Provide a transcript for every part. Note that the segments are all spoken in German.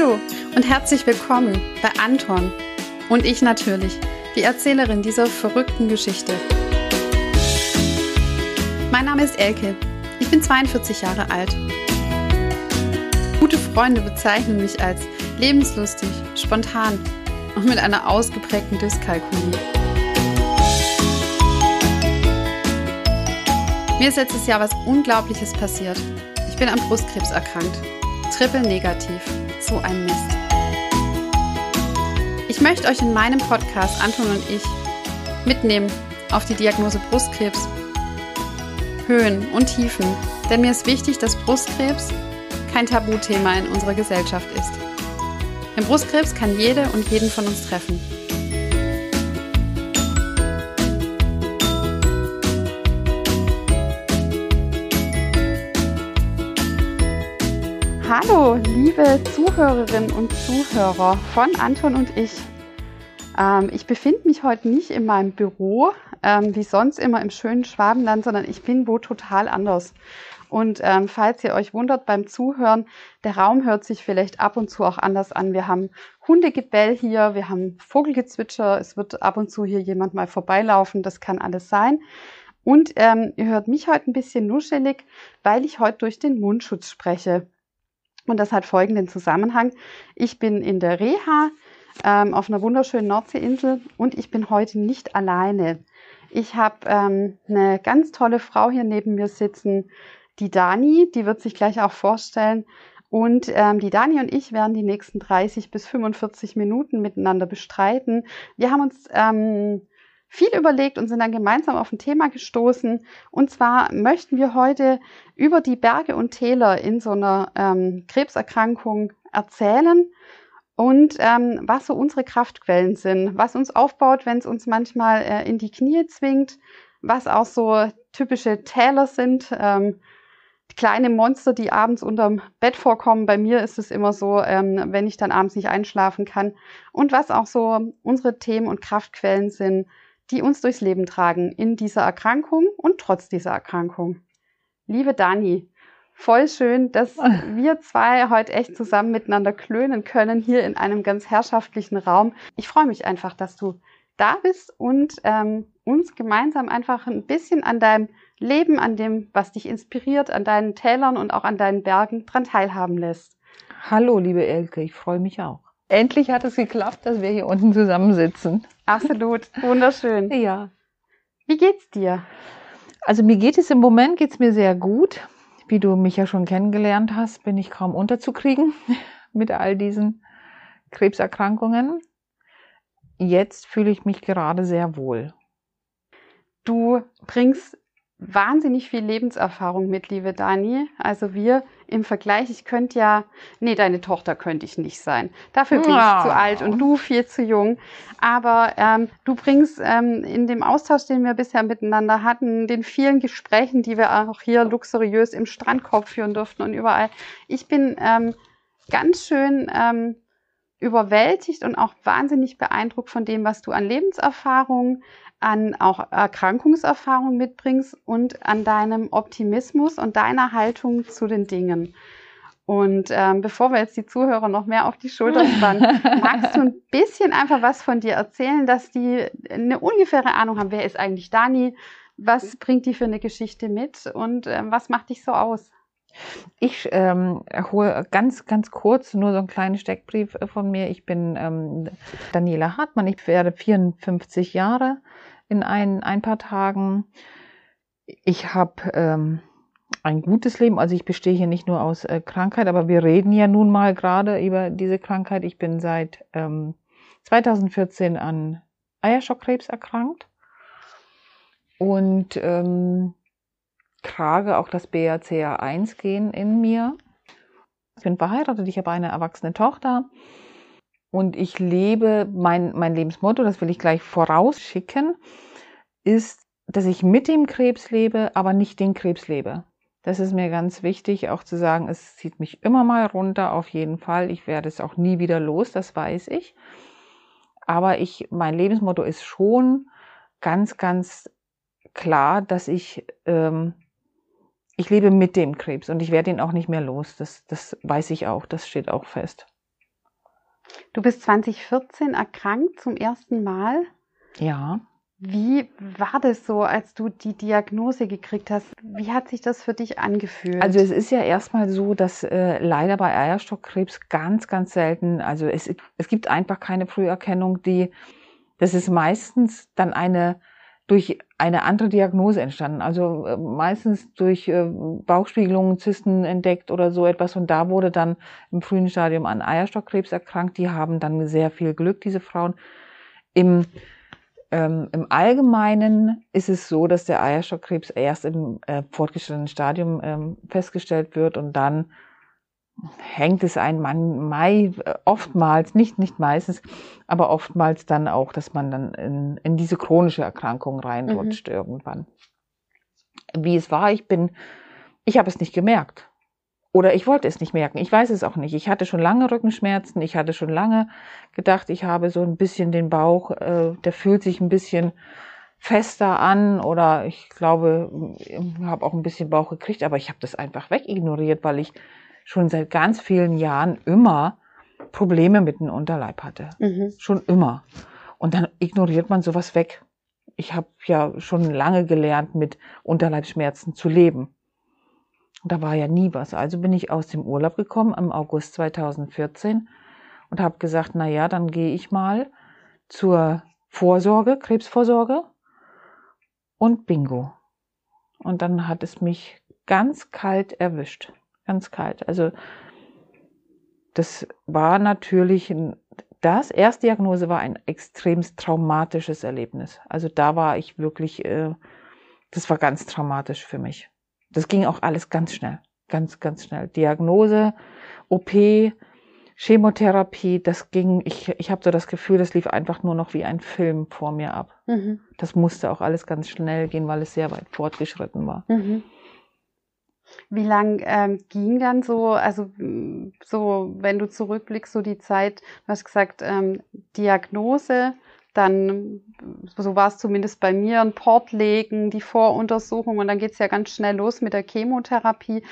Hallo und herzlich willkommen bei Anton und ich natürlich, die Erzählerin dieser verrückten Geschichte. Mein Name ist Elke. Ich bin 42 Jahre alt. Gute Freunde bezeichnen mich als lebenslustig, spontan und mit einer ausgeprägten Dyskalkulie. Mir ist letztes Jahr was Unglaubliches passiert. Ich bin an Brustkrebs erkrankt. Triple negativ. So ein Mist. Ich möchte euch in meinem Podcast, Anton und ich, mitnehmen auf die Diagnose Brustkrebs. Höhen und Tiefen. Denn mir ist wichtig, dass Brustkrebs kein Tabuthema in unserer Gesellschaft ist. Denn Brustkrebs kann jede und jeden von uns treffen. Liebe Zuhörerinnen und Zuhörer von Anton und ich. Ähm, ich befinde mich heute nicht in meinem Büro, ähm, wie sonst immer im schönen Schwabenland, sondern ich bin wo total anders. Und ähm, falls ihr euch wundert beim Zuhören, der Raum hört sich vielleicht ab und zu auch anders an. Wir haben Hundegebell hier, wir haben Vogelgezwitscher, es wird ab und zu hier jemand mal vorbeilaufen, das kann alles sein. Und ähm, ihr hört mich heute ein bisschen nuschelig, weil ich heute durch den Mundschutz spreche. Und das hat folgenden Zusammenhang. Ich bin in der Reha ähm, auf einer wunderschönen Nordseeinsel und ich bin heute nicht alleine. Ich habe ähm, eine ganz tolle Frau hier neben mir sitzen, die Dani, die wird sich gleich auch vorstellen. Und ähm, die Dani und ich werden die nächsten 30 bis 45 Minuten miteinander bestreiten. Wir haben uns ähm, viel überlegt und sind dann gemeinsam auf ein Thema gestoßen. Und zwar möchten wir heute über die Berge und Täler in so einer ähm, Krebserkrankung erzählen und ähm, was so unsere Kraftquellen sind, was uns aufbaut, wenn es uns manchmal äh, in die Knie zwingt, was auch so typische Täler sind. Ähm, kleine Monster, die abends unterm Bett vorkommen. Bei mir ist es immer so, ähm, wenn ich dann abends nicht einschlafen kann. Und was auch so unsere Themen und Kraftquellen sind, die uns durchs Leben tragen in dieser Erkrankung und trotz dieser Erkrankung. Liebe Dani, voll schön, dass wir zwei heute echt zusammen miteinander klönen können hier in einem ganz herrschaftlichen Raum. Ich freue mich einfach, dass du da bist und ähm, uns gemeinsam einfach ein bisschen an deinem Leben, an dem, was dich inspiriert, an deinen Tälern und auch an deinen Bergen dran teilhaben lässt. Hallo, liebe Elke, ich freue mich auch. Endlich hat es geklappt, dass wir hier unten zusammensitzen. Absolut, wunderschön. Ja. Wie geht's dir? Also mir geht es im Moment geht's mir sehr gut. Wie du mich ja schon kennengelernt hast, bin ich kaum unterzukriegen mit all diesen Krebserkrankungen. Jetzt fühle ich mich gerade sehr wohl. Du bringst wahnsinnig viel Lebenserfahrung mit, liebe Dani. Also wir im Vergleich, ich könnte ja, nee, deine Tochter könnte ich nicht sein. Dafür bin ja. ich zu alt und du viel zu jung. Aber ähm, du bringst ähm, in dem Austausch, den wir bisher miteinander hatten, den vielen Gesprächen, die wir auch hier luxuriös im Strandkorb führen durften und überall. Ich bin ähm, ganz schön ähm, überwältigt und auch wahnsinnig beeindruckt von dem, was du an Lebenserfahrung, an auch Erkrankungserfahrung mitbringst und an deinem Optimismus und deiner Haltung zu den Dingen. Und ähm, bevor wir jetzt die Zuhörer noch mehr auf die Schulter spannen, magst du ein bisschen einfach was von dir erzählen, dass die eine ungefähre Ahnung haben, wer ist eigentlich Dani, was bringt die für eine Geschichte mit und ähm, was macht dich so aus? Ich ähm, hole ganz, ganz kurz nur so einen kleinen Steckbrief von mir. Ich bin ähm, Daniela Hartmann, ich werde 54 Jahre in ein, ein paar Tagen. Ich habe ähm, ein gutes Leben, also ich bestehe hier nicht nur aus äh, Krankheit, aber wir reden ja nun mal gerade über diese Krankheit. Ich bin seit ähm, 2014 an Eierschockkrebs erkrankt und ähm, trage auch das BRCA1-Gen in mir. Ich bin verheiratet, ich habe eine erwachsene Tochter und ich lebe, mein, mein Lebensmotto, das will ich gleich vorausschicken, ist, dass ich mit dem Krebs lebe, aber nicht den Krebs lebe. Das ist mir ganz wichtig, auch zu sagen, es zieht mich immer mal runter, auf jeden Fall. Ich werde es auch nie wieder los, das weiß ich. Aber ich, mein Lebensmotto ist schon ganz, ganz klar, dass ich, ähm, ich lebe mit dem Krebs und ich werde ihn auch nicht mehr los. Das, das weiß ich auch, das steht auch fest. Du bist 2014 erkrankt zum ersten Mal. Ja. Wie war das so, als du die Diagnose gekriegt hast? Wie hat sich das für dich angefühlt? Also es ist ja erstmal so, dass äh, leider bei Eierstockkrebs ganz, ganz selten, also es, es gibt einfach keine Früherkennung, die, das ist meistens dann eine durch eine andere Diagnose entstanden. Also äh, meistens durch äh, Bauchspiegelungen, Zysten entdeckt oder so etwas. Und da wurde dann im frühen Stadium an Eierstockkrebs erkrankt. Die haben dann sehr viel Glück, diese Frauen. Im ähm, Im Allgemeinen ist es so, dass der Eierstockkrebs erst im äh, fortgeschrittenen Stadium ähm, festgestellt wird und dann hängt es ein Mann Mai äh, oftmals, nicht, nicht meistens, aber oftmals dann auch, dass man dann in, in diese chronische Erkrankung reinrutscht mhm. irgendwann. Wie es war, ich bin, ich habe es nicht gemerkt. Oder ich wollte es nicht merken. Ich weiß es auch nicht. Ich hatte schon lange Rückenschmerzen. Ich hatte schon lange gedacht, ich habe so ein bisschen den Bauch, äh, der fühlt sich ein bisschen fester an oder ich glaube, ich habe auch ein bisschen Bauch gekriegt, aber ich habe das einfach wegignoriert, weil ich schon seit ganz vielen Jahren immer Probleme mit dem Unterleib hatte. Mhm. Schon immer. Und dann ignoriert man sowas weg. Ich habe ja schon lange gelernt, mit Unterleibsschmerzen zu leben. Da war ja nie was. Also bin ich aus dem Urlaub gekommen im August 2014 und habe gesagt, na ja, dann gehe ich mal zur Vorsorge, Krebsvorsorge und Bingo. Und dann hat es mich ganz kalt erwischt. Ganz kalt. Also das war natürlich, das Erstdiagnose war ein extremst traumatisches Erlebnis. Also da war ich wirklich, äh, das war ganz traumatisch für mich. Das ging auch alles ganz schnell, ganz, ganz schnell. Diagnose, OP, Chemotherapie, das ging, ich, ich habe so das Gefühl, das lief einfach nur noch wie ein Film vor mir ab. Mhm. Das musste auch alles ganz schnell gehen, weil es sehr weit fortgeschritten war. Mhm. Wie lang ähm, ging dann so, also so, wenn du zurückblickst, so die Zeit, du hast gesagt, ähm, Diagnose, dann, so war es zumindest bei mir, ein Port legen, die Voruntersuchung und dann geht es ja ganz schnell los mit der Chemotherapie.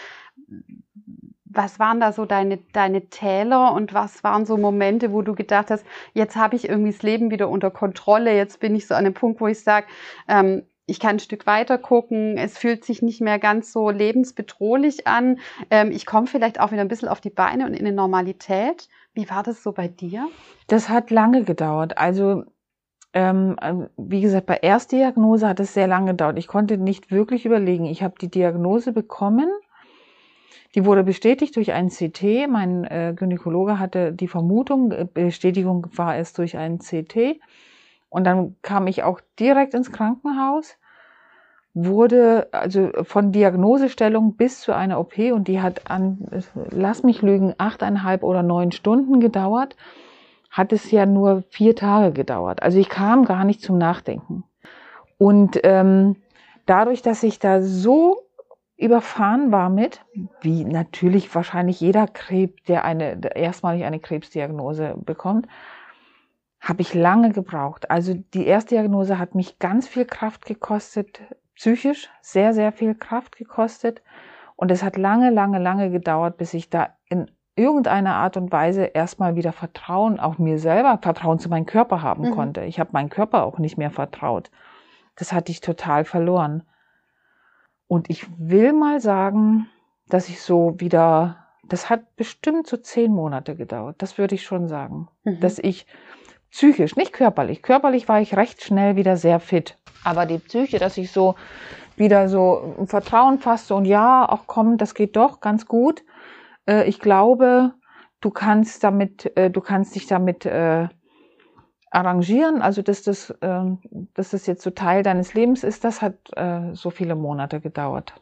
Was waren da so deine, deine Täler und was waren so Momente, wo du gedacht hast, jetzt habe ich irgendwie das Leben wieder unter Kontrolle, jetzt bin ich so an einem Punkt, wo ich sage, ähm, ich kann ein Stück weiter gucken, es fühlt sich nicht mehr ganz so lebensbedrohlich an, ähm, ich komme vielleicht auch wieder ein bisschen auf die Beine und in eine Normalität. Wie war das so bei dir? Das hat lange gedauert. Also ähm, ähm, wie gesagt, bei Erstdiagnose hat es sehr lange gedauert. Ich konnte nicht wirklich überlegen. Ich habe die Diagnose bekommen. Die wurde bestätigt durch ein CT. Mein äh, Gynäkologe hatte die Vermutung, äh, Bestätigung war es durch ein CT. Und dann kam ich auch direkt ins Krankenhaus, wurde also von Diagnosestellung bis zu einer OP und die hat an, lass mich lügen, achteinhalb oder neun Stunden gedauert hat es ja nur vier Tage gedauert. Also ich kam gar nicht zum Nachdenken. Und ähm, dadurch, dass ich da so überfahren war mit, wie natürlich wahrscheinlich jeder Krebs, der eine erstmalig eine Krebsdiagnose bekommt, habe ich lange gebraucht. Also die Erstdiagnose hat mich ganz viel Kraft gekostet, psychisch sehr, sehr viel Kraft gekostet. Und es hat lange, lange, lange gedauert, bis ich da in irgendeiner Art und Weise erstmal wieder Vertrauen, auch mir selber Vertrauen zu meinem Körper haben mhm. konnte. Ich habe meinem Körper auch nicht mehr vertraut. Das hatte ich total verloren. Und ich will mal sagen, dass ich so wieder, das hat bestimmt so zehn Monate gedauert. Das würde ich schon sagen. Mhm. Dass ich psychisch, nicht körperlich. Körperlich war ich recht schnell wieder sehr fit. Aber die Psyche, dass ich so wieder so Vertrauen fasste und ja, auch komm, das geht doch ganz gut äh, ich glaube, du kannst damit, äh, du kannst dich damit äh, arrangieren, also dass das, äh, dass das jetzt so Teil deines Lebens ist, das hat äh, so viele Monate gedauert.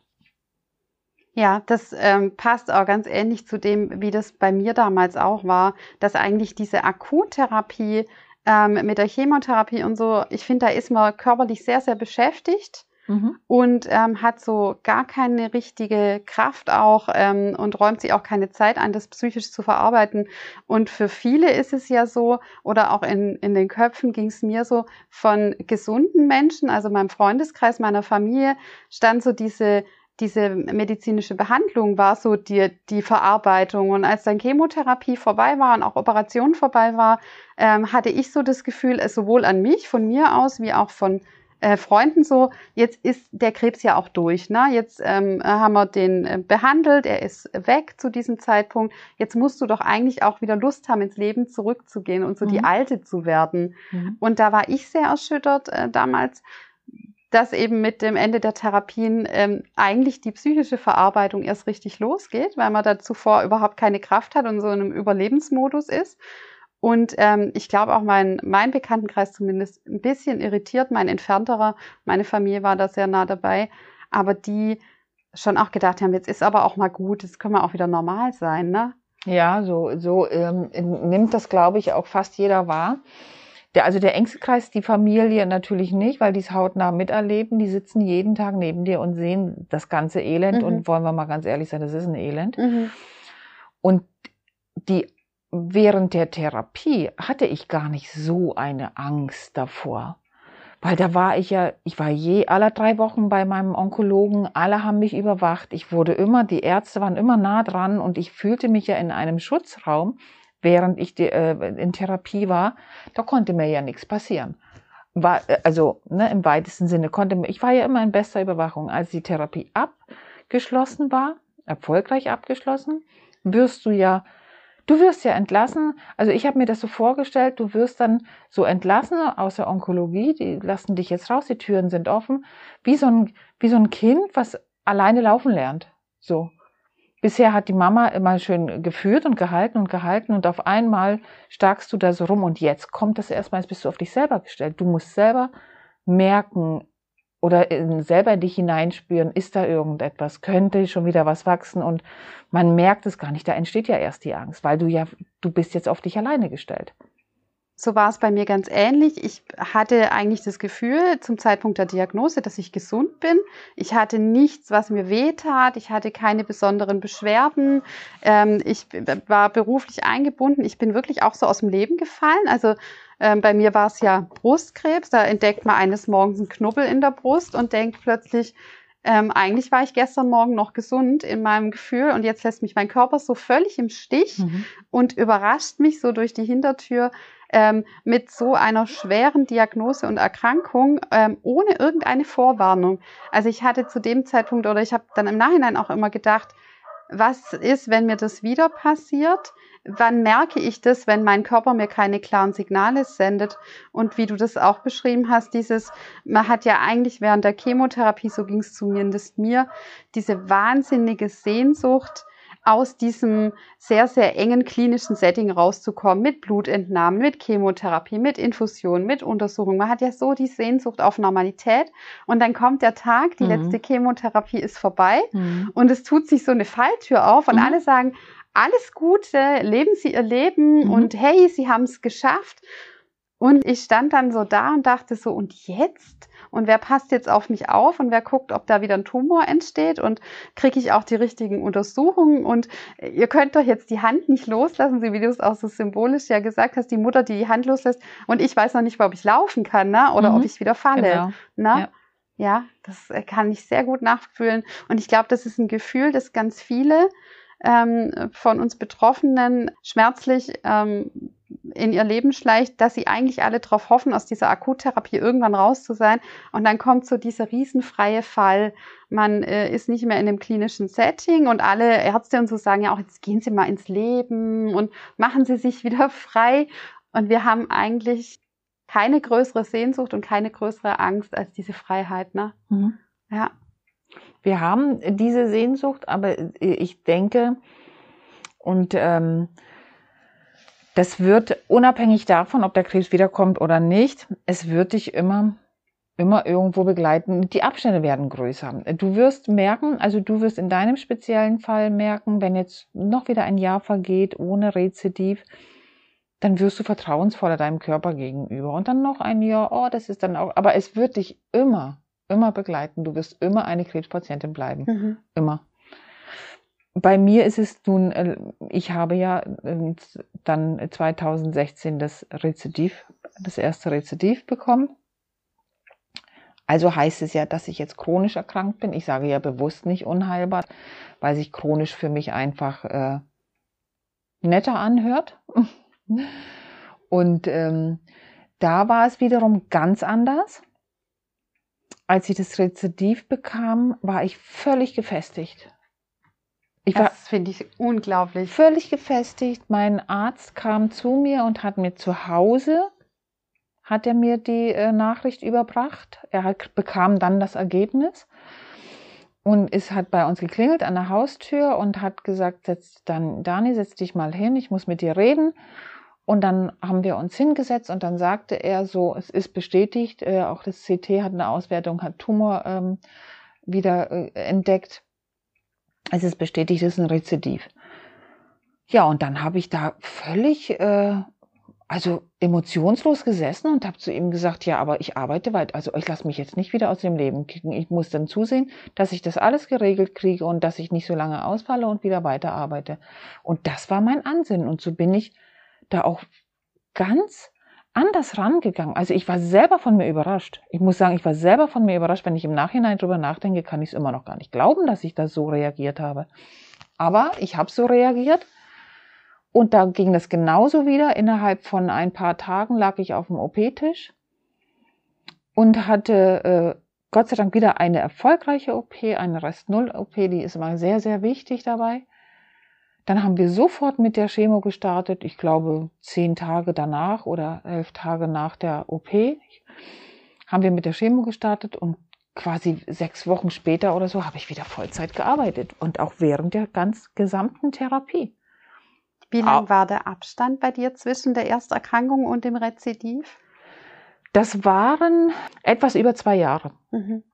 Ja, das ähm, passt auch ganz ähnlich zu dem, wie das bei mir damals auch war, dass eigentlich diese Akuttherapie ähm, mit der Chemotherapie und so, ich finde, da ist man körperlich sehr, sehr beschäftigt mhm. und ähm, hat so gar keine richtige Kraft auch ähm, und räumt sich auch keine Zeit ein, das psychisch zu verarbeiten. Und für viele ist es ja so, oder auch in, in den Köpfen ging es mir so, von gesunden Menschen, also meinem Freundeskreis, meiner Familie, stand so diese diese medizinische Behandlung war so die, die Verarbeitung. Und als dann Chemotherapie vorbei war und auch Operation vorbei war, ähm, hatte ich so das Gefühl, es sowohl an mich, von mir aus, wie auch von äh, Freunden so, jetzt ist der Krebs ja auch durch. Ne? Jetzt ähm, haben wir den äh, behandelt, er ist weg zu diesem Zeitpunkt. Jetzt musst du doch eigentlich auch wieder Lust haben, ins Leben zurückzugehen und so mhm. die Alte zu werden. Mhm. Und da war ich sehr erschüttert äh, damals, dass eben mit dem Ende der Therapien ähm, eigentlich die psychische Verarbeitung erst richtig losgeht, weil man da zuvor überhaupt keine Kraft hat und so in einem Überlebensmodus ist. Und ähm, ich glaube auch mein, mein Bekanntenkreis zumindest ein bisschen irritiert, mein entfernterer, meine Familie war da sehr nah dabei, aber die schon auch gedacht haben, jetzt ist aber auch mal gut, jetzt können wir auch wieder normal sein, ne? Ja, so, so ähm, nimmt das, glaube ich, auch fast jeder wahr. Der, also der engste Kreis, die Familie natürlich nicht, weil die es hautnah miterleben. Die sitzen jeden Tag neben dir und sehen das ganze Elend. Mhm. Und wollen wir mal ganz ehrlich sein, das ist ein Elend. Mhm. Und die während der Therapie hatte ich gar nicht so eine Angst davor. Weil da war ich ja, ich war je alle drei Wochen bei meinem Onkologen, alle haben mich überwacht. Ich wurde immer, die Ärzte waren immer nah dran und ich fühlte mich ja in einem Schutzraum während ich die, äh, in Therapie war, da konnte mir ja nichts passieren. War, äh, also ne, im weitesten Sinne konnte ich war ja immer in bester Überwachung. Als die Therapie abgeschlossen war, erfolgreich abgeschlossen, wirst du ja Du wirst ja entlassen, also ich habe mir das so vorgestellt, du wirst dann so entlassen aus der Onkologie, die lassen dich jetzt raus, die Türen sind offen, wie so ein, wie so ein Kind, was alleine laufen lernt. So. Bisher hat die Mama immer schön geführt und gehalten und gehalten und auf einmal starkst du da so rum und jetzt kommt das erstmal, jetzt bist du auf dich selber gestellt. Du musst selber merken oder selber in dich hineinspüren, ist da irgendetwas, könnte schon wieder was wachsen und man merkt es gar nicht, da entsteht ja erst die Angst, weil du ja, du bist jetzt auf dich alleine gestellt. So war es bei mir ganz ähnlich. Ich hatte eigentlich das Gefühl zum Zeitpunkt der Diagnose, dass ich gesund bin. Ich hatte nichts, was mir wehtat. Ich hatte keine besonderen Beschwerden. Ähm, ich war beruflich eingebunden. Ich bin wirklich auch so aus dem Leben gefallen. Also ähm, bei mir war es ja Brustkrebs. Da entdeckt man eines Morgens einen Knubbel in der Brust und denkt plötzlich, ähm, eigentlich war ich gestern Morgen noch gesund in meinem Gefühl und jetzt lässt mich mein Körper so völlig im Stich mhm. und überrascht mich so durch die Hintertür ähm, mit so einer schweren Diagnose und Erkrankung ähm, ohne irgendeine Vorwarnung. Also ich hatte zu dem Zeitpunkt oder ich habe dann im Nachhinein auch immer gedacht, was ist, wenn mir das wieder passiert? Wann merke ich das, wenn mein Körper mir keine klaren Signale sendet? Und wie du das auch beschrieben hast, dieses, man hat ja eigentlich während der Chemotherapie, so ging es zumindest mir, diese wahnsinnige Sehnsucht, aus diesem sehr, sehr engen klinischen Setting rauszukommen, mit Blutentnahmen, mit Chemotherapie, mit Infusion, mit Untersuchung. Man hat ja so die Sehnsucht auf Normalität und dann kommt der Tag, die mhm. letzte Chemotherapie ist vorbei mhm. und es tut sich so eine Falltür auf und mhm. alle sagen, alles Gute, leben Sie Ihr Leben mhm. und hey, Sie haben es geschafft. Und ich stand dann so da und dachte so, und jetzt? Und wer passt jetzt auf mich auf und wer guckt, ob da wieder ein Tumor entsteht und kriege ich auch die richtigen Untersuchungen? Und ihr könnt doch jetzt die Hand nicht loslassen, wie du es auch so symbolisch ja gesagt hast, die Mutter, die die Hand loslässt und ich weiß noch nicht, ob ich laufen kann, ne? Oder mhm. ob ich wieder falle. Genau. Ne? Ja. ja, das kann ich sehr gut nachfühlen. Und ich glaube, das ist ein Gefühl, das ganz viele ähm, von uns Betroffenen schmerzlich ähm, in ihr Leben schleicht, dass sie eigentlich alle darauf hoffen, aus dieser Akuttherapie irgendwann raus zu sein. Und dann kommt so dieser riesenfreie Fall. Man äh, ist nicht mehr in dem klinischen Setting und alle Ärzte und so sagen ja auch, jetzt gehen Sie mal ins Leben und machen Sie sich wieder frei. Und wir haben eigentlich keine größere Sehnsucht und keine größere Angst als diese Freiheit. Ne? Mhm. Ja. Wir haben diese Sehnsucht, aber ich denke, und ähm, das wird unabhängig davon, ob der Krebs wiederkommt oder nicht, es wird dich immer immer irgendwo begleiten. Die Abstände werden größer. Du wirst merken, also du wirst in deinem speziellen Fall merken, wenn jetzt noch wieder ein Jahr vergeht ohne Rezidiv, dann wirst du vertrauensvoller deinem Körper gegenüber. Und dann noch ein Jahr, oh, das ist dann auch, aber es wird dich immer, immer begleiten. Du wirst immer eine Krebspatientin bleiben. Mhm. Immer bei mir ist es nun, äh, ich habe ja äh, dann 2016 das Rezidiv, das erste Rezidiv bekommen. Also heißt es ja, dass ich jetzt chronisch erkrankt bin. Ich sage ja bewusst nicht unheilbar, weil sich chronisch für mich einfach äh, netter anhört. Und ähm, da war es wiederum ganz anders. Als ich das Rezidiv bekam, war ich völlig gefestigt. Ich das finde ich unglaublich. Völlig gefestigt. Mein Arzt kam zu mir und hat mir zu Hause, hat er mir die äh, Nachricht überbracht. Er hat, bekam dann das Ergebnis und es hat bei uns geklingelt an der Haustür und hat gesagt, setz dann, Dani, setz dich mal hin, ich muss mit dir reden. Und dann haben wir uns hingesetzt und dann sagte er so, es ist bestätigt, äh, auch das CT hat eine Auswertung, hat Tumor ähm, wieder äh, entdeckt es ist bestätigt, es ist ein Rezidiv. Ja, und dann habe ich da völlig, äh, also emotionslos gesessen und habe zu ihm gesagt, ja, aber ich arbeite weit, also ich lasse mich jetzt nicht wieder aus dem Leben kicken. Ich muss dann zusehen, dass ich das alles geregelt kriege und dass ich nicht so lange ausfalle und wieder weiter arbeite. Und das war mein Ansinnen. Und so bin ich da auch ganz anders rangegangen. Also ich war selber von mir überrascht. Ich muss sagen, ich war selber von mir überrascht. Wenn ich im Nachhinein drüber nachdenke, kann ich es immer noch gar nicht glauben, dass ich da so reagiert habe. Aber ich habe so reagiert. Und da ging das genauso wieder. Innerhalb von ein paar Tagen lag ich auf dem OP-Tisch und hatte äh, Gott sei Dank wieder eine erfolgreiche OP, eine Rest-Null-OP, die ist immer sehr, sehr wichtig dabei. Dann haben wir sofort mit der Chemo gestartet. Ich glaube, zehn Tage danach oder elf Tage nach der OP haben wir mit der Chemo gestartet und quasi sechs Wochen später oder so habe ich wieder Vollzeit gearbeitet und auch während der ganz gesamten Therapie. Wie lang war der Abstand bei dir zwischen der Ersterkrankung und dem Rezidiv? Das waren etwas über zwei Jahre. Mhm.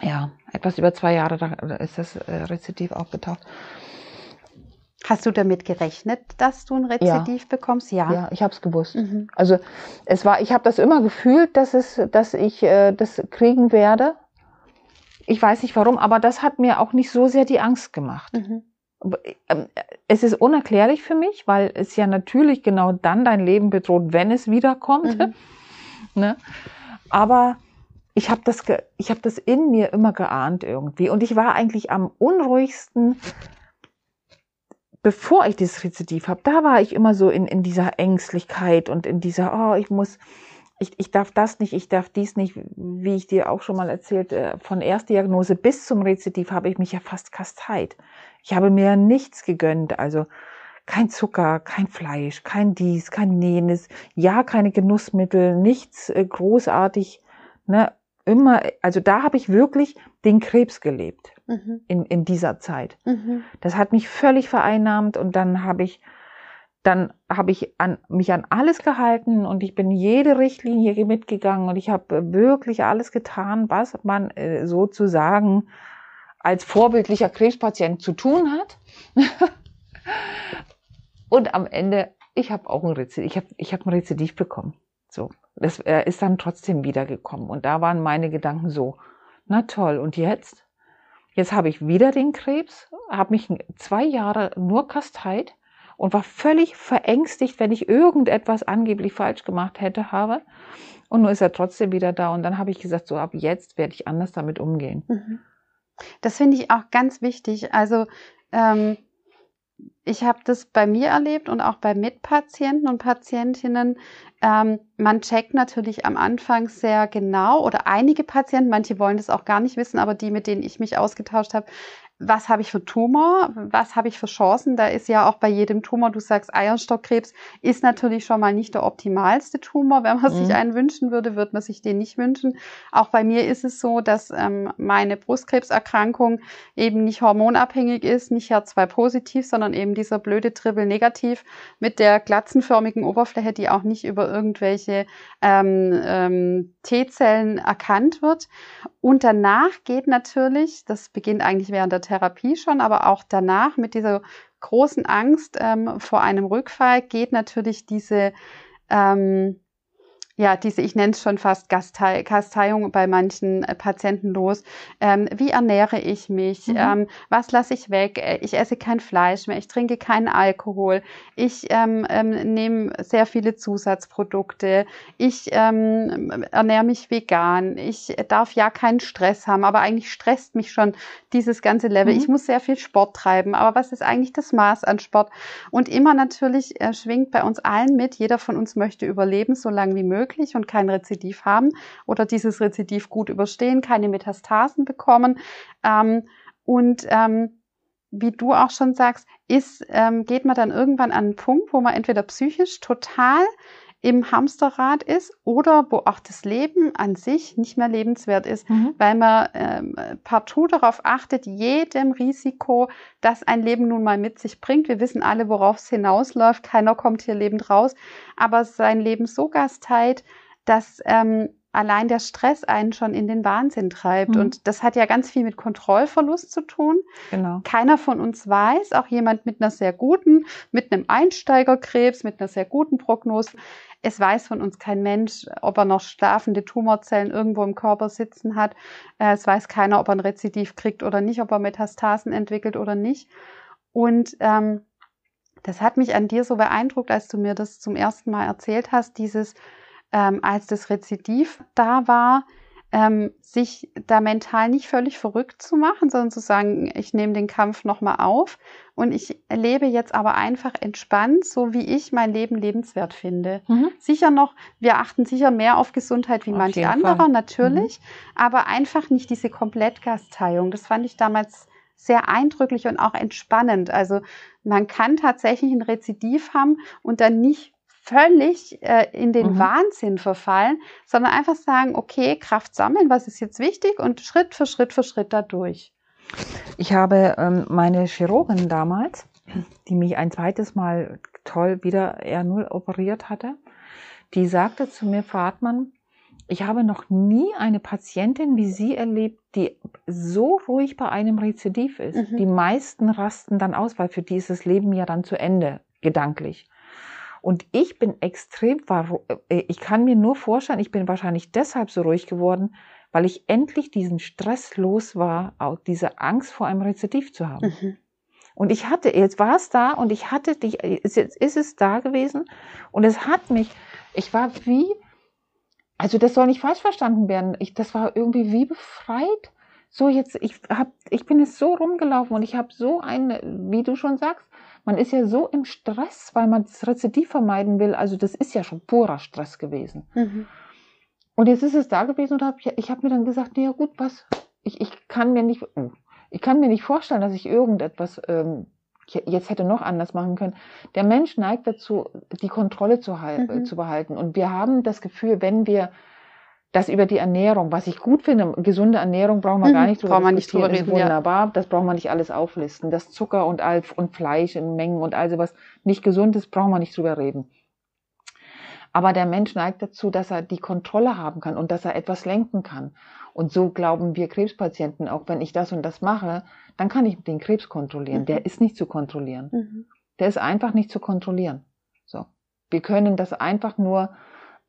Ja, etwas über zwei Jahre, da ist das äh, Rezidiv aufgetaucht. Hast du damit gerechnet, dass du ein Rezidiv ja. bekommst? Ja. Ja, ich habe es gewusst. Mhm. Also es war, ich habe das immer gefühlt, dass es, dass ich äh, das kriegen werde. Ich weiß nicht warum, aber das hat mir auch nicht so sehr die Angst gemacht. Mhm. Ähm, es ist unerklärlich für mich, weil es ja natürlich genau dann dein Leben bedroht, wenn es wiederkommt. Mhm. ne? Aber ich habe das, ich habe das in mir immer geahnt irgendwie. Und ich war eigentlich am unruhigsten, bevor ich dieses Rezidiv habe, da war ich immer so in, in dieser Ängstlichkeit und in dieser, oh, ich muss, ich, ich darf das nicht, ich darf dies nicht, wie ich dir auch schon mal erzählt, äh, von Erstdiagnose bis zum Rezidiv habe ich mich ja fast kasteit. Ich habe mir nichts gegönnt, also kein Zucker, kein Fleisch, kein dies, kein jenes, ja, keine Genussmittel, nichts äh, großartig, ne, immer, also da habe ich wirklich den Krebs gelebt mhm. in, in dieser Zeit. Mhm. Das hat mich völlig vereinnahmt und dann habe ich, dann habe ich an, mich an alles gehalten und ich bin jede Richtlinie mitgegangen und ich habe wirklich alles getan, was man äh, sozusagen als vorbildlicher Krebspatient zu tun hat. und am Ende, ich habe auch ein Rezidiv, ich habe ich hab ein Rezidiv bekommen. So, das er ist dann trotzdem wiedergekommen und da waren meine Gedanken so, na toll, und jetzt? Jetzt habe ich wieder den Krebs, habe mich zwei Jahre nur kasteit und war völlig verängstigt, wenn ich irgendetwas angeblich falsch gemacht hätte habe. Und nur ist er trotzdem wieder da. Und dann habe ich gesagt, so ab jetzt werde ich anders damit umgehen. Mhm. Das finde ich auch ganz wichtig. Also ähm, ich habe das bei mir erlebt und auch bei Mitpatienten und Patientinnen. Ähm, man checkt natürlich am Anfang sehr genau oder einige Patienten, manche wollen das auch gar nicht wissen, aber die, mit denen ich mich ausgetauscht habe, was habe ich für Tumor, was habe ich für Chancen. Da ist ja auch bei jedem Tumor, du sagst Eierstockkrebs, ist natürlich schon mal nicht der optimalste Tumor. Wenn man mhm. sich einen wünschen würde, wird man sich den nicht wünschen. Auch bei mir ist es so, dass ähm, meine Brustkrebserkrankung eben nicht hormonabhängig ist, nicht HER2 positiv, sondern eben dieser blöde Triple negativ mit der glatzenförmigen Oberfläche, die auch nicht über irgendwelche ähm, ähm, T-Zellen erkannt wird. Und danach geht natürlich, das beginnt eigentlich während der Therapie schon, aber auch danach mit dieser großen Angst ähm, vor einem Rückfall geht natürlich diese, ähm, ja, diese, ich nenne es schon fast Gastei Kasteiung bei manchen äh, Patienten los. Ähm, wie ernähre ich mich? Mhm. Ähm, was lasse ich weg? Äh, ich esse kein Fleisch mehr, ich trinke keinen Alkohol, ich ähm, ähm, nehme sehr viele Zusatzprodukte, ich ähm, ernähre mich vegan, ich darf ja keinen Stress haben, aber eigentlich stresst mich schon dieses ganze Level. Mhm. Ich muss sehr viel Sport treiben, aber was ist eigentlich das Maß an Sport? Und immer natürlich äh, schwingt bei uns allen mit, jeder von uns möchte überleben, so lange wie möglich möglich und kein Rezidiv haben oder dieses Rezidiv gut überstehen, keine Metastasen bekommen. Ähm, und ähm, wie du auch schon sagst, ist, ähm, geht man dann irgendwann an einen Punkt, wo man entweder psychisch total im Hamsterrad ist oder wo auch das Leben an sich nicht mehr lebenswert ist, mhm. weil man ähm, partout darauf achtet, jedem Risiko, das ein Leben nun mal mit sich bringt. Wir wissen alle, worauf es hinausläuft. Keiner kommt hier lebend raus, aber sein Leben so gastheit, dass ähm, allein der Stress einen schon in den Wahnsinn treibt. Mhm. Und das hat ja ganz viel mit Kontrollverlust zu tun. Genau. Keiner von uns weiß, auch jemand mit einer sehr guten, mit einem Einsteigerkrebs, mit einer sehr guten Prognose, es weiß von uns kein Mensch, ob er noch schlafende Tumorzellen irgendwo im Körper sitzen hat. Äh, es weiß keiner, ob er ein Rezidiv kriegt oder nicht, ob er Metastasen entwickelt oder nicht. Und ähm, das hat mich an dir so beeindruckt, als du mir das zum ersten Mal erzählt hast, dieses, ähm, als das Rezidiv da war, ähm, sich da mental nicht völlig verrückt zu machen, sondern zu sagen, ich nehme den Kampf nochmal auf und ich lebe jetzt aber einfach entspannt, so wie ich mein Leben lebenswert finde. Mhm. Sicher noch, wir achten sicher mehr auf Gesundheit wie auf manche andere, natürlich, mhm. aber einfach nicht diese Komplettgasteilung. Das fand ich damals sehr eindrücklich und auch entspannend. Also man kann tatsächlich ein Rezidiv haben und dann nicht völlig äh, in den mhm. Wahnsinn verfallen, sondern einfach sagen, okay, Kraft sammeln, was ist jetzt wichtig und Schritt für Schritt für Schritt dadurch. Ich habe ähm, meine Chirurgin damals, die mich ein zweites Mal toll wieder R0 operiert hatte, die sagte zu mir, Frau Hartmann, ich habe noch nie eine Patientin wie Sie erlebt, die so ruhig bei einem Rezidiv ist. Mhm. Die meisten rasten dann aus, weil für die ist das Leben ja dann zu Ende, gedanklich. Und ich bin extrem, äh, ich kann mir nur vorstellen, ich bin wahrscheinlich deshalb so ruhig geworden, weil ich endlich diesen Stress los war, auch diese Angst vor einem Rezidiv zu haben. Mhm. Und ich hatte, jetzt war es da und ich hatte dich, jetzt ist es da gewesen und es hat mich, ich war wie, also das soll nicht falsch verstanden werden, ich, das war irgendwie wie befreit. So jetzt, ich hab, ich bin jetzt so rumgelaufen und ich habe so eine, wie du schon sagst, man ist ja so im Stress, weil man das Rezidiv vermeiden will. Also das ist ja schon purer Stress gewesen. Mhm. Und jetzt ist es da gewesen und hab, ich habe mir dann gesagt, naja gut, was? Ich, ich kann mir nicht, oh, ich kann mir nicht vorstellen, dass ich irgendetwas ähm, jetzt hätte noch anders machen können. Der Mensch neigt dazu, die Kontrolle zu, mhm. zu behalten. Und wir haben das Gefühl, wenn wir das über die Ernährung, was ich gut finde, gesunde Ernährung brauchen wir mhm, gar nicht drüber brauchen nicht drüber reden. Ist wunderbar, ja. das brauchen wir nicht alles auflisten. Das Zucker und, Alf und Fleisch in Mengen und all was nicht gesund ist, brauchen wir nicht drüber reden. Aber der Mensch neigt dazu, dass er die Kontrolle haben kann und dass er etwas lenken kann. Und so glauben wir Krebspatienten, auch wenn ich das und das mache, dann kann ich den Krebs kontrollieren. Mhm. Der ist nicht zu kontrollieren. Mhm. Der ist einfach nicht zu kontrollieren. So. Wir können das einfach nur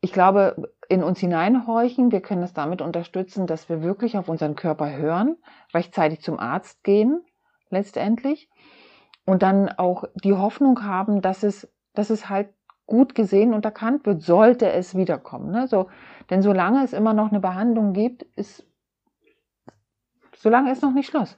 ich glaube, in uns hineinhorchen. Wir können es damit unterstützen, dass wir wirklich auf unseren Körper hören, rechtzeitig zum Arzt gehen, letztendlich. Und dann auch die Hoffnung haben, dass es, dass es halt gut gesehen und erkannt wird, sollte es wiederkommen. Ne? So, denn solange es immer noch eine Behandlung gibt, ist, solange ist noch nicht Schluss.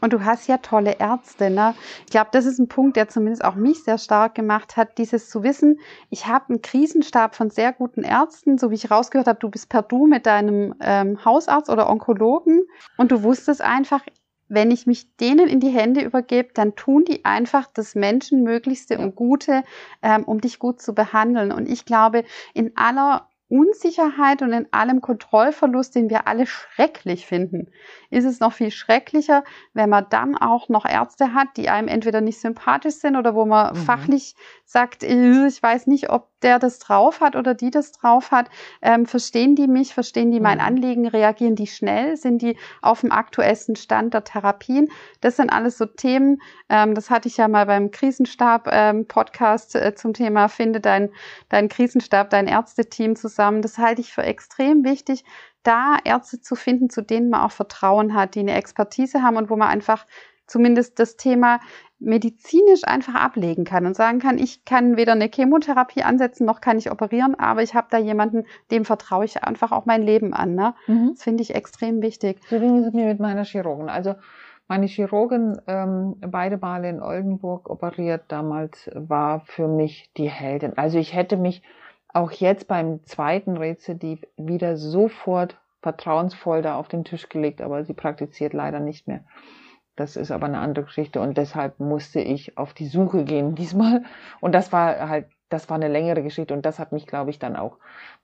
Und du hast ja tolle Ärzte. Ne? Ich glaube, das ist ein Punkt, der zumindest auch mich sehr stark gemacht hat, dieses zu wissen, ich habe einen Krisenstab von sehr guten Ärzten, so wie ich rausgehört habe, du bist per Du mit deinem ähm, Hausarzt oder Onkologen und du wusstest einfach, wenn ich mich denen in die Hände übergebe, dann tun die einfach das Menschenmöglichste und Gute, ähm, um dich gut zu behandeln. Und ich glaube, in aller Unsicherheit und in allem Kontrollverlust, den wir alle schrecklich finden, ist es noch viel schrecklicher, wenn man dann auch noch Ärzte hat, die einem entweder nicht sympathisch sind oder wo man mhm. fachlich sagt, äh, ich weiß nicht, ob der das drauf hat oder die das drauf hat. Ähm, verstehen die mich? Verstehen die mein mhm. Anliegen? Reagieren die schnell? Sind die auf dem aktuellsten Stand der Therapien? Das sind alles so Themen. Ähm, das hatte ich ja mal beim Krisenstab-Podcast ähm, äh, zum Thema Finde dein, dein Krisenstab, dein Ärzteteam zusammen zusammen. Das halte ich für extrem wichtig, da Ärzte zu finden, zu denen man auch Vertrauen hat, die eine Expertise haben und wo man einfach zumindest das Thema medizinisch einfach ablegen kann und sagen kann, ich kann weder eine Chemotherapie ansetzen, noch kann ich operieren, aber ich habe da jemanden, dem vertraue ich einfach auch mein Leben an. Ne? Mhm. Das finde ich extrem wichtig. So ging es mir mit meiner Chirurgin. Also meine Chirurgin, ähm, beide Male in Oldenburg operiert damals, war für mich die Heldin. Also ich hätte mich auch jetzt beim zweiten Rezidiv wieder sofort vertrauensvoll da auf den Tisch gelegt, aber sie praktiziert leider nicht mehr. Das ist aber eine andere Geschichte und deshalb musste ich auf die Suche gehen diesmal. Und das war halt, das war eine längere Geschichte und das hat mich, glaube ich, dann auch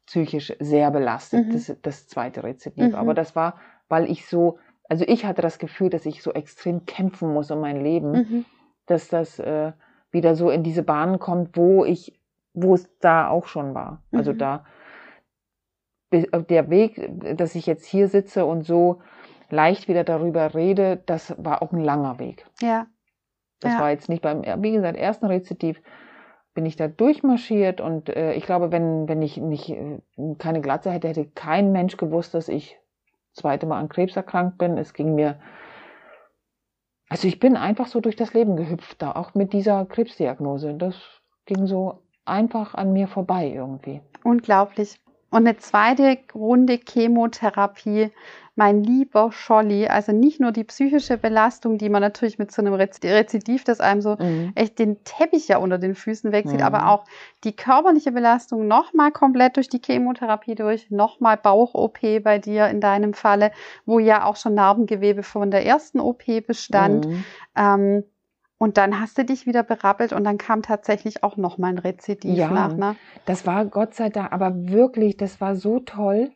psychisch sehr belastet, mhm. das, das zweite Rezidiv. Mhm. Aber das war, weil ich so, also ich hatte das Gefühl, dass ich so extrem kämpfen muss um mein Leben, mhm. dass das äh, wieder so in diese Bahnen kommt, wo ich, wo es da auch schon war. Also mhm. da der Weg, dass ich jetzt hier sitze und so leicht wieder darüber rede, das war auch ein langer Weg. Ja. Das ja. war jetzt nicht beim, wie gesagt, ersten Rezidiv bin ich da durchmarschiert und äh, ich glaube, wenn, wenn ich nicht äh, keine Glatze hätte, hätte kein Mensch gewusst, dass ich zweite Mal an Krebs erkrankt bin. Es ging mir, also ich bin einfach so durch das Leben gehüpft, da auch mit dieser Krebsdiagnose. Das ging so einfach an mir vorbei irgendwie. Unglaublich. Und eine zweite Runde Chemotherapie mein lieber Scholli, also nicht nur die psychische Belastung, die man natürlich mit so einem Rezidiv, das einem so mhm. echt den Teppich ja unter den Füßen wegsieht, mhm. aber auch die körperliche Belastung nochmal komplett durch die Chemotherapie durch, nochmal Bauch-OP bei dir in deinem Falle, wo ja auch schon Narbengewebe von der ersten OP bestand. Mhm. Ähm, und dann hast du dich wieder berappelt und dann kam tatsächlich auch nochmal ein Rezidiv ja, nach. Ne? Das war Gott sei Dank, aber wirklich, das war so toll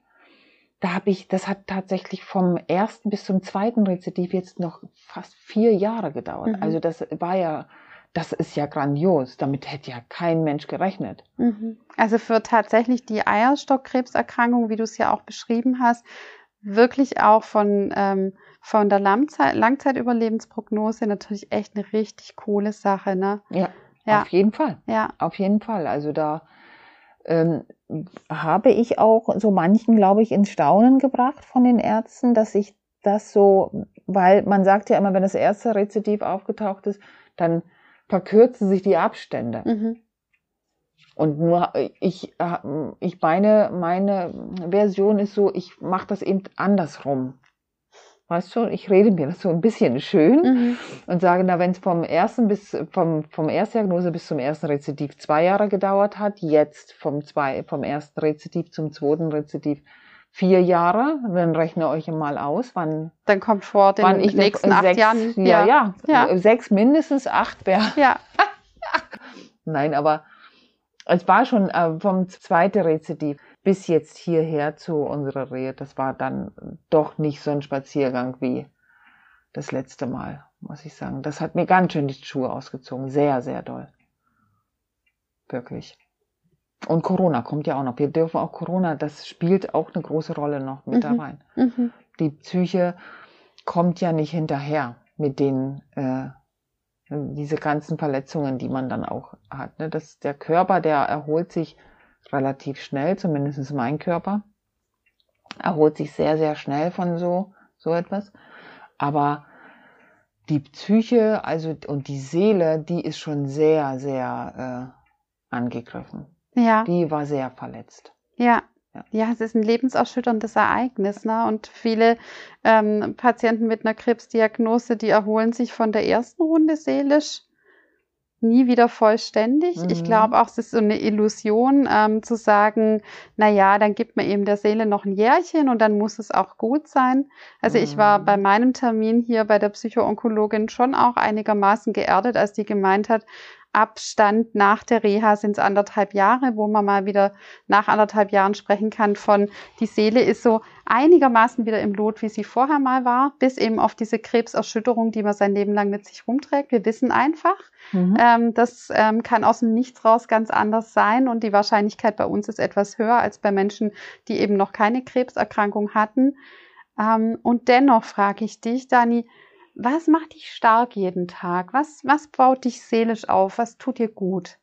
da habe ich, das hat tatsächlich vom ersten bis zum zweiten Rezidiv jetzt noch fast vier Jahre gedauert. Mhm. Also das war ja, das ist ja grandios. Damit hätte ja kein Mensch gerechnet. Mhm. Also für tatsächlich die Eierstockkrebserkrankung, wie du es ja auch beschrieben hast, wirklich auch von, ähm, von der Langzeit Langzeitüberlebensprognose natürlich echt eine richtig coole Sache, ne? Ja, ja. auf jeden Fall. Ja. Auf jeden Fall. Also da, ähm, habe ich auch so manchen, glaube ich, ins Staunen gebracht von den Ärzten, dass ich das so, weil man sagt ja immer, wenn das erste Rezidiv aufgetaucht ist, dann verkürzen sich die Abstände. Mhm. Und nur ich, äh, ich meine, meine Version ist so, ich mache das eben andersrum. Weißt du, ich rede mir das so ein bisschen schön mhm. und sage, na, wenn es vom ersten bis vom, vom Erstdiagnose bis zum ersten Rezidiv zwei Jahre gedauert hat, jetzt vom zwei, vom ersten Rezidiv zum zweiten Rezidiv vier Jahre, dann rechne euch mal aus, wann. Dann kommt vor den wann ich nächsten acht sechs, Jahren. Ja, ja, ja, sechs mindestens, acht wäre. Ja. Nein, aber es war schon äh, vom zweiten Rezidiv bis jetzt hierher zu unserer Rehe, das war dann doch nicht so ein Spaziergang wie das letzte Mal, muss ich sagen. Das hat mir ganz schön die Schuhe ausgezogen. Sehr, sehr doll. Wirklich. Und Corona kommt ja auch noch. Wir dürfen auch Corona, das spielt auch eine große Rolle noch mit mhm. da rein. Mhm. Die Psyche kommt ja nicht hinterher mit den, äh, diese ganzen Verletzungen, die man dann auch hat. Ne? Das, der Körper, der erholt sich relativ schnell, zumindest mein Körper. Erholt sich sehr, sehr schnell von so, so etwas. Aber die Psyche, also und die Seele, die ist schon sehr, sehr äh, angegriffen. Ja. Die war sehr verletzt. Ja. Ja. Es ist ein lebenserschütterndes Ereignis, ne? Und viele ähm, Patienten mit einer Krebsdiagnose, die erholen sich von der ersten Runde seelisch nie wieder vollständig. Mhm. Ich glaube auch, es ist so eine Illusion ähm, zu sagen, na ja, dann gibt man eben der Seele noch ein Jährchen und dann muss es auch gut sein. Also mhm. ich war mhm. bei meinem Termin hier bei der Psychoonkologin schon auch einigermaßen geerdet, als die gemeint hat, Abstand nach der Reha sind es anderthalb Jahre, wo man mal wieder nach anderthalb Jahren sprechen kann von, die Seele ist so einigermaßen wieder im Lot, wie sie vorher mal war, bis eben auf diese Krebserschütterung, die man sein Leben lang mit sich rumträgt. Wir wissen einfach, mhm. ähm, das ähm, kann aus dem Nichts raus ganz anders sein und die Wahrscheinlichkeit bei uns ist etwas höher als bei Menschen, die eben noch keine Krebserkrankung hatten. Ähm, und dennoch frage ich dich, Dani, was macht dich stark jeden Tag? Was, was baut dich seelisch auf? Was tut dir gut?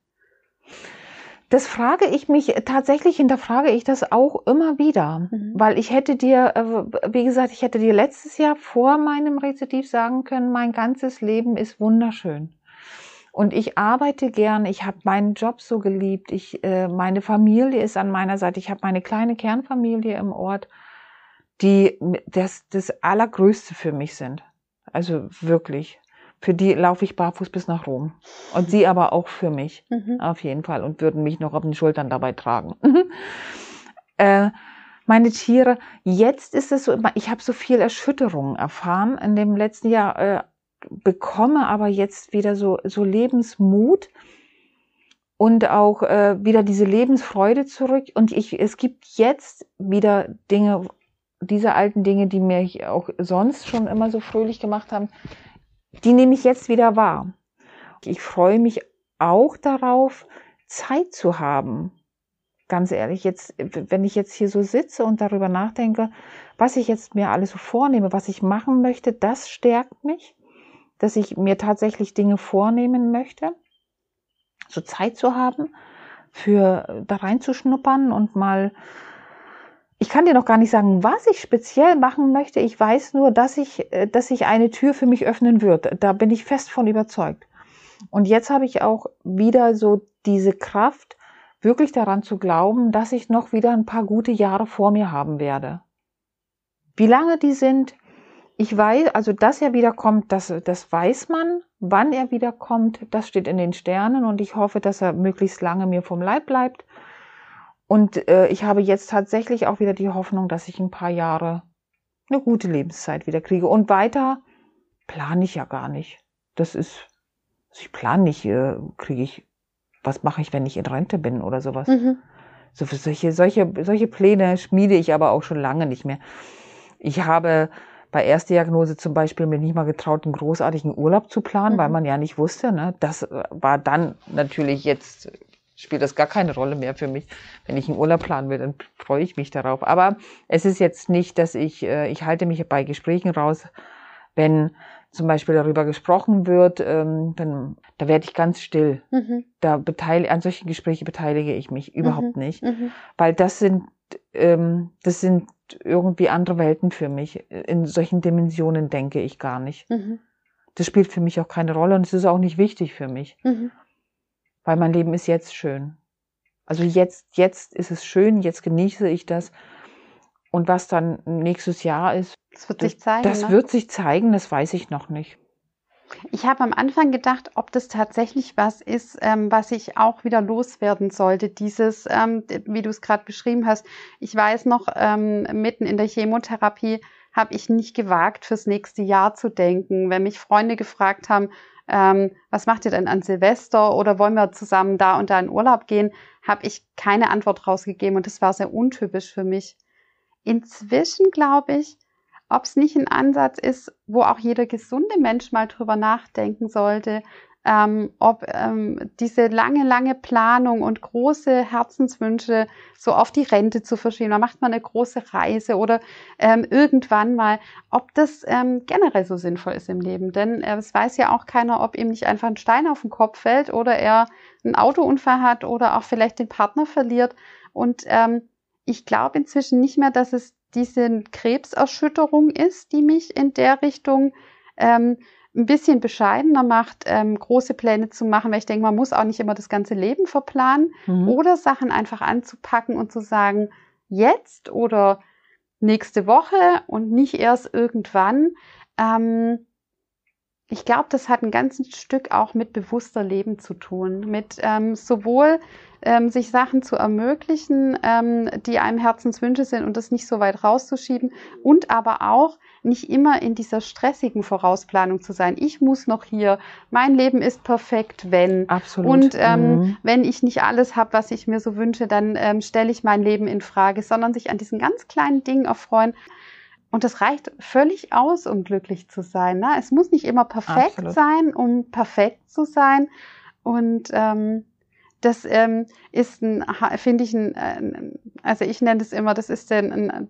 Das frage ich mich, tatsächlich hinterfrage ich das auch immer wieder, mhm. weil ich hätte dir, äh, wie gesagt, ich hätte dir letztes Jahr vor meinem Rezidiv sagen können, mein ganzes Leben ist wunderschön. Und ich arbeite gern, ich habe meinen Job so geliebt, ich, äh, meine Familie ist an meiner Seite, ich habe meine kleine Kernfamilie im Ort, die das, das Allergrößte für mich sind. Also wirklich für die laufe ich barfuß bis nach Rom. Und sie aber auch für mich, mhm. auf jeden Fall. Und würden mich noch auf den Schultern dabei tragen. äh, meine Tiere, jetzt ist es so, ich habe so viel Erschütterungen erfahren in dem letzten Jahr, äh, bekomme aber jetzt wieder so, so Lebensmut und auch äh, wieder diese Lebensfreude zurück. Und ich, es gibt jetzt wieder Dinge, diese alten Dinge, die mir auch sonst schon immer so fröhlich gemacht haben, die nehme ich jetzt wieder wahr. Ich freue mich auch darauf, Zeit zu haben. Ganz ehrlich, jetzt, wenn ich jetzt hier so sitze und darüber nachdenke, was ich jetzt mir alles so vornehme, was ich machen möchte, das stärkt mich, dass ich mir tatsächlich Dinge vornehmen möchte, so Zeit zu haben, für da reinzuschnuppern und mal ich kann dir noch gar nicht sagen, was ich speziell machen möchte. Ich weiß nur, dass ich, äh, dass sich eine Tür für mich öffnen wird. Da bin ich fest von überzeugt. Und jetzt habe ich auch wieder so diese Kraft, wirklich daran zu glauben, dass ich noch wieder ein paar gute Jahre vor mir haben werde. Wie lange die sind, ich weiß, also dass er wiederkommt, das, das weiß man. Wann er wiederkommt, das steht in den Sternen und ich hoffe, dass er möglichst lange mir vom Leib bleibt. Und äh, ich habe jetzt tatsächlich auch wieder die Hoffnung, dass ich ein paar Jahre eine gute Lebenszeit wieder kriege. Und weiter plane ich ja gar nicht. Das ist, also ich plane nicht, äh, kriege ich, was mache ich, wenn ich in Rente bin oder sowas. Mhm. So solche, solche, solche Pläne schmiede ich aber auch schon lange nicht mehr. Ich habe bei Erstdiagnose zum Beispiel mir nicht mal getraut, einen großartigen Urlaub zu planen, mhm. weil man ja nicht wusste. Ne? Das war dann natürlich jetzt spielt das gar keine Rolle mehr für mich. Wenn ich einen Urlaub planen will, dann freue ich mich darauf. Aber es ist jetzt nicht, dass ich, äh, ich halte mich bei Gesprächen raus, wenn zum Beispiel darüber gesprochen wird, ähm, dann da werde ich ganz still. Mhm. Da beteilige, an solchen Gesprächen beteilige ich mich überhaupt mhm. nicht, mhm. weil das sind ähm, das sind irgendwie andere Welten für mich. In solchen Dimensionen denke ich gar nicht. Mhm. Das spielt für mich auch keine Rolle und es ist auch nicht wichtig für mich. Weil mein Leben ist jetzt schön. Also jetzt, jetzt ist es schön, jetzt genieße ich das. Und was dann nächstes Jahr ist, das wird sich zeigen. Das ne? wird sich zeigen, das weiß ich noch nicht. Ich habe am Anfang gedacht, ob das tatsächlich was ist, ähm, was ich auch wieder loswerden sollte. Dieses, ähm, wie du es gerade beschrieben hast. Ich weiß noch, ähm, mitten in der Chemotherapie habe ich nicht gewagt, fürs nächste Jahr zu denken. Wenn mich Freunde gefragt haben, ähm, was macht ihr denn an Silvester oder wollen wir zusammen da und da in Urlaub gehen, habe ich keine Antwort rausgegeben und das war sehr untypisch für mich. Inzwischen glaube ich, ob es nicht ein Ansatz ist, wo auch jeder gesunde Mensch mal drüber nachdenken sollte, ähm, ob ähm, diese lange, lange Planung und große Herzenswünsche so auf die Rente zu verschieben, da macht man eine große Reise oder ähm, irgendwann mal, ob das ähm, generell so sinnvoll ist im Leben. Denn äh, es weiß ja auch keiner, ob ihm nicht einfach ein Stein auf den Kopf fällt oder er einen Autounfall hat oder auch vielleicht den Partner verliert. Und ähm, ich glaube inzwischen nicht mehr, dass es diese Krebserschütterung ist, die mich in der Richtung ähm, ein bisschen bescheidener macht, ähm, große Pläne zu machen, weil ich denke, man muss auch nicht immer das ganze Leben verplanen mhm. oder Sachen einfach anzupacken und zu sagen, jetzt oder nächste Woche und nicht erst irgendwann. Ähm, ich glaube, das hat ein ganzes Stück auch mit bewusster Leben zu tun, mit ähm, sowohl ähm, sich Sachen zu ermöglichen, ähm, die einem Herzenswünsche sind und das nicht so weit rauszuschieben und aber auch nicht immer in dieser stressigen Vorausplanung zu sein. Ich muss noch hier, mein Leben ist perfekt, wenn. Absolut. Und ähm, mhm. wenn ich nicht alles habe, was ich mir so wünsche, dann ähm, stelle ich mein Leben in Frage, sondern sich an diesen ganz kleinen Dingen erfreuen. Und das reicht völlig aus, um glücklich zu sein. Ne? Es muss nicht immer perfekt Absolut. sein, um perfekt zu sein. Und ähm, das ähm, ist ein, finde ich, ein, also ich nenne das immer, das ist der,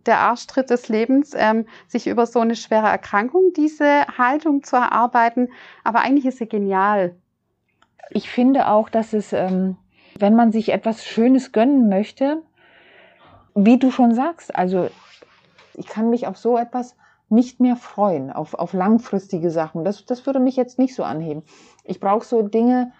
der Arschtritt des Lebens, ähm, sich über so eine schwere Erkrankung diese Haltung zu erarbeiten. Aber eigentlich ist sie genial. Ich finde auch, dass es, ähm, wenn man sich etwas Schönes gönnen möchte, wie du schon sagst, also ich kann mich auf so etwas nicht mehr freuen, auf, auf langfristige Sachen. Das, das würde mich jetzt nicht so anheben. Ich brauche so Dinge,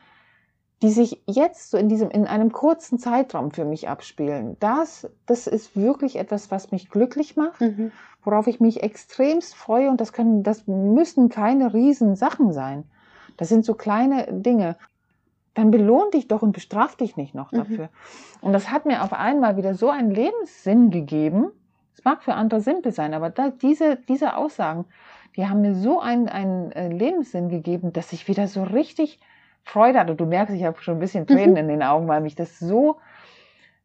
die sich jetzt so in diesem, in einem kurzen Zeitraum für mich abspielen. Das, das ist wirklich etwas, was mich glücklich macht, mhm. worauf ich mich extremst freue und das können, das müssen keine riesen Sachen sein. Das sind so kleine Dinge. Dann belohn dich doch und bestraf dich nicht noch mhm. dafür. Mhm. Und das hat mir auf einmal wieder so einen Lebenssinn gegeben. Es mag für andere simpel sein, aber da, diese, diese Aussagen, die haben mir so einen, einen äh, Lebenssinn gegeben, dass ich wieder so richtig Freude hatte. Du merkst, ich habe schon ein bisschen Tränen mhm. in den Augen, weil mich das so,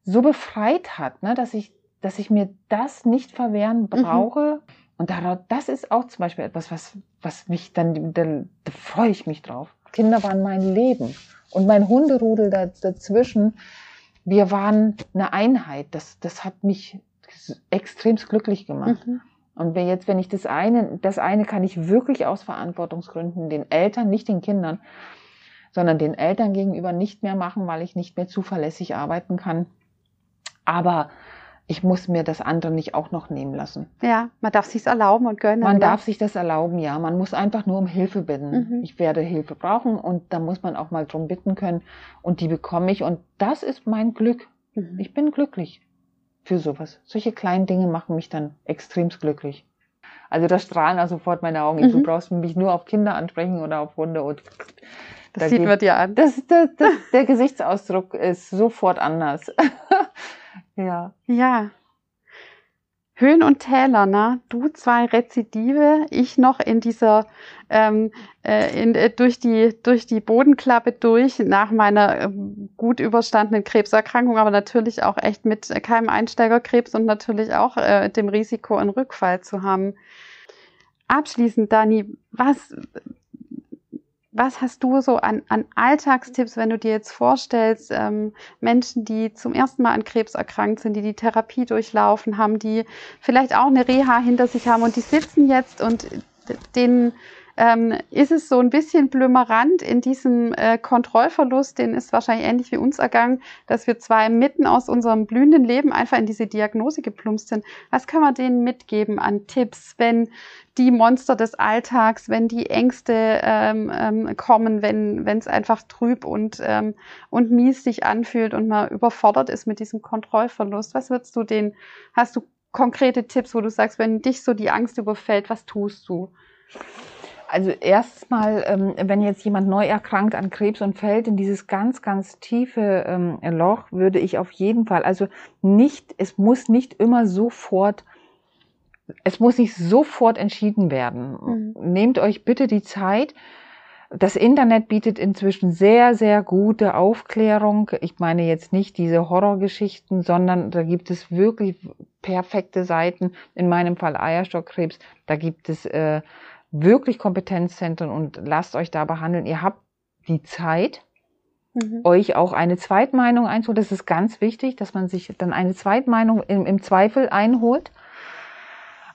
so befreit hat, ne, dass ich, dass ich mir das nicht verwehren mhm. brauche. Mhm. Und darauf, das ist auch zum Beispiel etwas, was, was mich dann, da, da freue ich mich drauf. Kinder waren mein Leben. Und mein Hunderudel da, dazwischen, wir waren eine Einheit. Das, das hat mich extremst glücklich gemacht. Mhm. Und wenn jetzt, wenn ich das eine, das eine kann ich wirklich aus Verantwortungsgründen den Eltern, nicht den Kindern, sondern den Eltern gegenüber nicht mehr machen, weil ich nicht mehr zuverlässig arbeiten kann. Aber ich muss mir das andere nicht auch noch nehmen lassen. Ja, man darf sich's erlauben und gönnen. Man oder? darf sich das erlauben, ja. Man muss einfach nur um Hilfe bitten. Mhm. Ich werde Hilfe brauchen und da muss man auch mal drum bitten können und die bekomme ich und das ist mein Glück. Mhm. Ich bin glücklich für sowas. Solche kleinen Dinge machen mich dann extremst glücklich. Also da strahlen auch sofort meine Augen. Mhm. Du brauchst mich nur auf Kinder ansprechen oder auf Hunde und das da sieht man dir an. Das, das, das, der Gesichtsausdruck ist sofort anders. ja. Ja. Höhen und Täler, ne? Du zwei Rezidive, ich noch in dieser ähm, äh, in, äh, durch die durch die Bodenklappe durch nach meiner ähm, gut überstandenen Krebserkrankung, aber natürlich auch echt mit keinem Einsteigerkrebs und natürlich auch äh, dem Risiko, einen Rückfall zu haben. Abschließend, Dani, was was hast du so an, an Alltagstipps, wenn du dir jetzt vorstellst, ähm, Menschen, die zum ersten Mal an Krebs erkrankt sind, die die Therapie durchlaufen haben, die vielleicht auch eine Reha hinter sich haben und die sitzen jetzt und denen ähm, ist es so ein bisschen blümerant in diesem äh, Kontrollverlust, den ist wahrscheinlich ähnlich wie uns ergangen, dass wir zwei mitten aus unserem blühenden Leben einfach in diese Diagnose geplumpst sind. Was kann man denen mitgeben an Tipps, wenn die Monster des Alltags, wenn die Ängste ähm, ähm, kommen, wenn es einfach trüb und, ähm, und mies sich anfühlt und man überfordert ist mit diesem Kontrollverlust. Was würdest du denen, hast du konkrete Tipps, wo du sagst, wenn dich so die Angst überfällt, was tust du? Also erstmal, ähm, wenn jetzt jemand neu erkrankt an Krebs und fällt in dieses ganz, ganz tiefe ähm, Loch, würde ich auf jeden Fall, also nicht, es muss nicht immer sofort es muss nicht sofort entschieden werden. Mhm. Nehmt euch bitte die Zeit. Das Internet bietet inzwischen sehr, sehr gute Aufklärung. Ich meine jetzt nicht diese Horrorgeschichten, sondern da gibt es wirklich perfekte Seiten. In meinem Fall Eierstockkrebs. Da gibt es äh, wirklich Kompetenzzentren und lasst euch da behandeln. Ihr habt die Zeit, mhm. euch auch eine Zweitmeinung einzuholen. Das ist ganz wichtig, dass man sich dann eine Zweitmeinung im, im Zweifel einholt.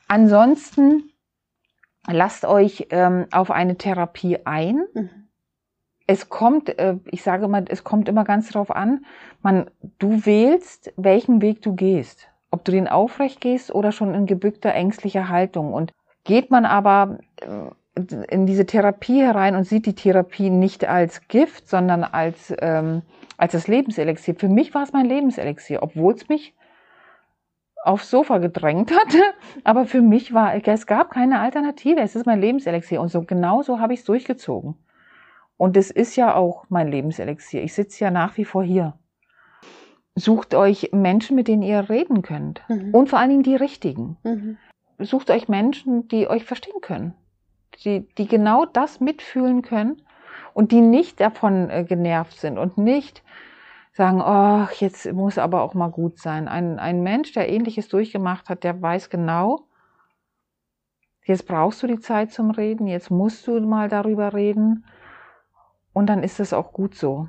Ansonsten lasst euch ähm, auf eine Therapie ein. Mhm. Es kommt, äh, ich sage mal, es kommt immer ganz darauf an, man, du wählst, welchen Weg du gehst. Ob du den aufrecht gehst oder schon in gebückter, ängstlicher Haltung. Und geht man aber äh, in diese Therapie herein und sieht die Therapie nicht als Gift, sondern als, ähm, als das Lebenselixier. Für mich war es mein Lebenselixier, obwohl es mich aufs Sofa gedrängt hatte. Aber für mich war, es gab keine Alternative. Es ist mein Lebenselixier. Und so genau so habe ich es durchgezogen. Und es ist ja auch mein Lebenselixier. Ich sitze ja nach wie vor hier. Sucht euch Menschen, mit denen ihr reden könnt. Mhm. Und vor allen Dingen die richtigen. Mhm. Sucht euch Menschen, die euch verstehen können. Die, die genau das mitfühlen können und die nicht davon äh, genervt sind und nicht sagen, oh, jetzt muss aber auch mal gut sein. Ein, ein Mensch, der ähnliches durchgemacht hat, der weiß genau, jetzt brauchst du die Zeit zum Reden, jetzt musst du mal darüber reden und dann ist es auch gut so.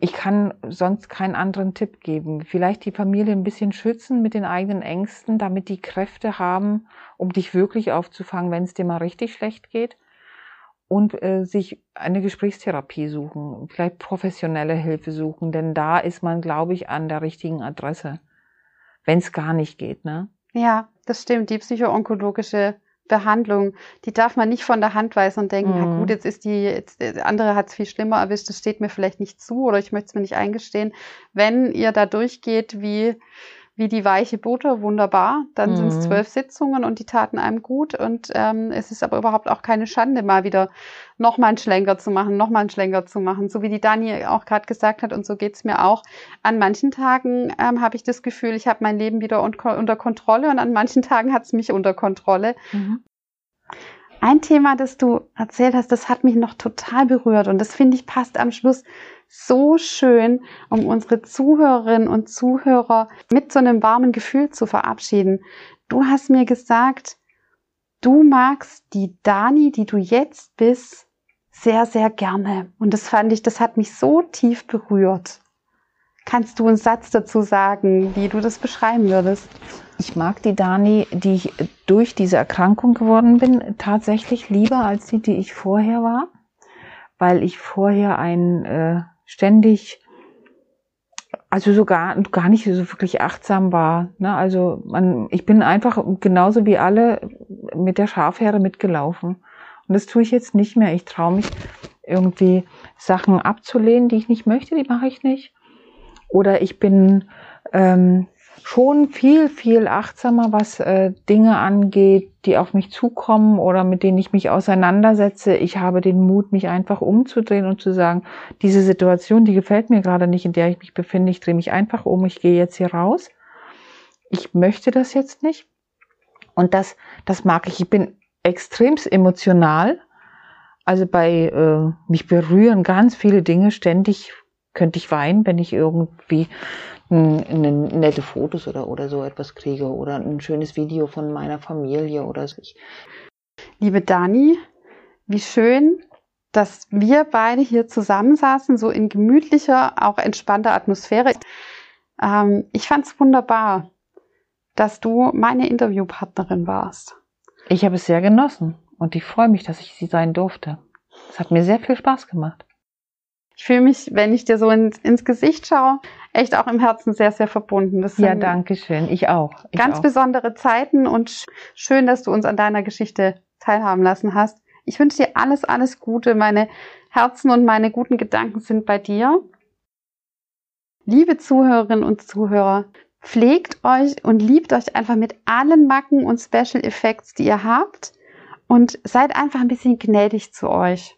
Ich kann sonst keinen anderen Tipp geben. Vielleicht die Familie ein bisschen schützen mit den eigenen Ängsten, damit die Kräfte haben, um dich wirklich aufzufangen, wenn es dir mal richtig schlecht geht und äh, sich eine Gesprächstherapie suchen, vielleicht professionelle Hilfe suchen, denn da ist man, glaube ich, an der richtigen Adresse, wenn es gar nicht geht, ne? Ja, das stimmt. Die psychoonkologische Behandlung, die darf man nicht von der Hand weisen und denken, mhm. na gut, jetzt ist die, jetzt, der andere hat es viel schlimmer erwischt, das steht mir vielleicht nicht zu oder ich möchte es mir nicht eingestehen. Wenn ihr da durchgeht wie wie die weiche Butter, wunderbar. Dann mhm. sind es zwölf Sitzungen und die taten einem gut. Und ähm, es ist aber überhaupt auch keine Schande, mal wieder nochmal einen Schlenker zu machen, nochmal einen Schlenker zu machen. So wie die Dani auch gerade gesagt hat, und so geht's mir auch. An manchen Tagen ähm, habe ich das Gefühl, ich habe mein Leben wieder un unter Kontrolle und an manchen Tagen hat es mich unter Kontrolle. Mhm. Ein Thema, das du erzählt hast, das hat mich noch total berührt und das finde ich passt am Schluss so schön, um unsere Zuhörerinnen und Zuhörer mit so einem warmen Gefühl zu verabschieden. Du hast mir gesagt, du magst die Dani, die du jetzt bist, sehr, sehr gerne. Und das fand ich, das hat mich so tief berührt. Kannst du einen Satz dazu sagen, wie du das beschreiben würdest? Ich mag die Dani, die ich durch diese Erkrankung geworden bin, tatsächlich lieber als die, die ich vorher war, weil ich vorher ein äh, ständig, also sogar gar nicht so wirklich achtsam war. Ne? Also man, ich bin einfach genauso wie alle mit der Schafherde mitgelaufen. Und das tue ich jetzt nicht mehr. Ich traue mich irgendwie Sachen abzulehnen, die ich nicht möchte, die mache ich nicht. Oder ich bin ähm, schon viel, viel achtsamer, was äh, Dinge angeht, die auf mich zukommen oder mit denen ich mich auseinandersetze. Ich habe den Mut, mich einfach umzudrehen und zu sagen, diese Situation, die gefällt mir gerade nicht, in der ich mich befinde. Ich drehe mich einfach um, ich gehe jetzt hier raus. Ich möchte das jetzt nicht. Und das, das mag ich. Ich bin extremst emotional. Also bei äh, mich berühren ganz viele Dinge ständig könnte ich weinen, wenn ich irgendwie nette Fotos oder, oder so etwas kriege oder ein schönes Video von meiner Familie oder so. Liebe Dani, wie schön, dass wir beide hier zusammensaßen, so in gemütlicher, auch entspannter Atmosphäre. Ähm, ich fand es wunderbar, dass du meine Interviewpartnerin warst. Ich habe es sehr genossen und ich freue mich, dass ich sie sein durfte. Es hat mir sehr viel Spaß gemacht. Ich fühle mich, wenn ich dir so ins, ins Gesicht schaue, echt auch im Herzen sehr, sehr verbunden. Das ja, danke schön. Ich auch. Ich ganz auch. besondere Zeiten und schön, dass du uns an deiner Geschichte teilhaben lassen hast. Ich wünsche dir alles, alles Gute. Meine Herzen und meine guten Gedanken sind bei dir. Liebe Zuhörerinnen und Zuhörer, pflegt euch und liebt euch einfach mit allen Macken und Special Effects, die ihr habt und seid einfach ein bisschen gnädig zu euch.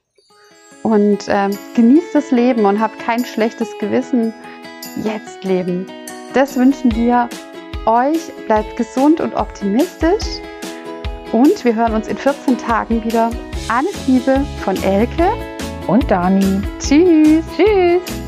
Und ähm, genießt das Leben und habt kein schlechtes Gewissen jetzt leben. Das wünschen wir euch. Bleibt gesund und optimistisch. Und wir hören uns in 14 Tagen wieder. Alles Liebe von Elke und Dani. Tschüss. Tschüss.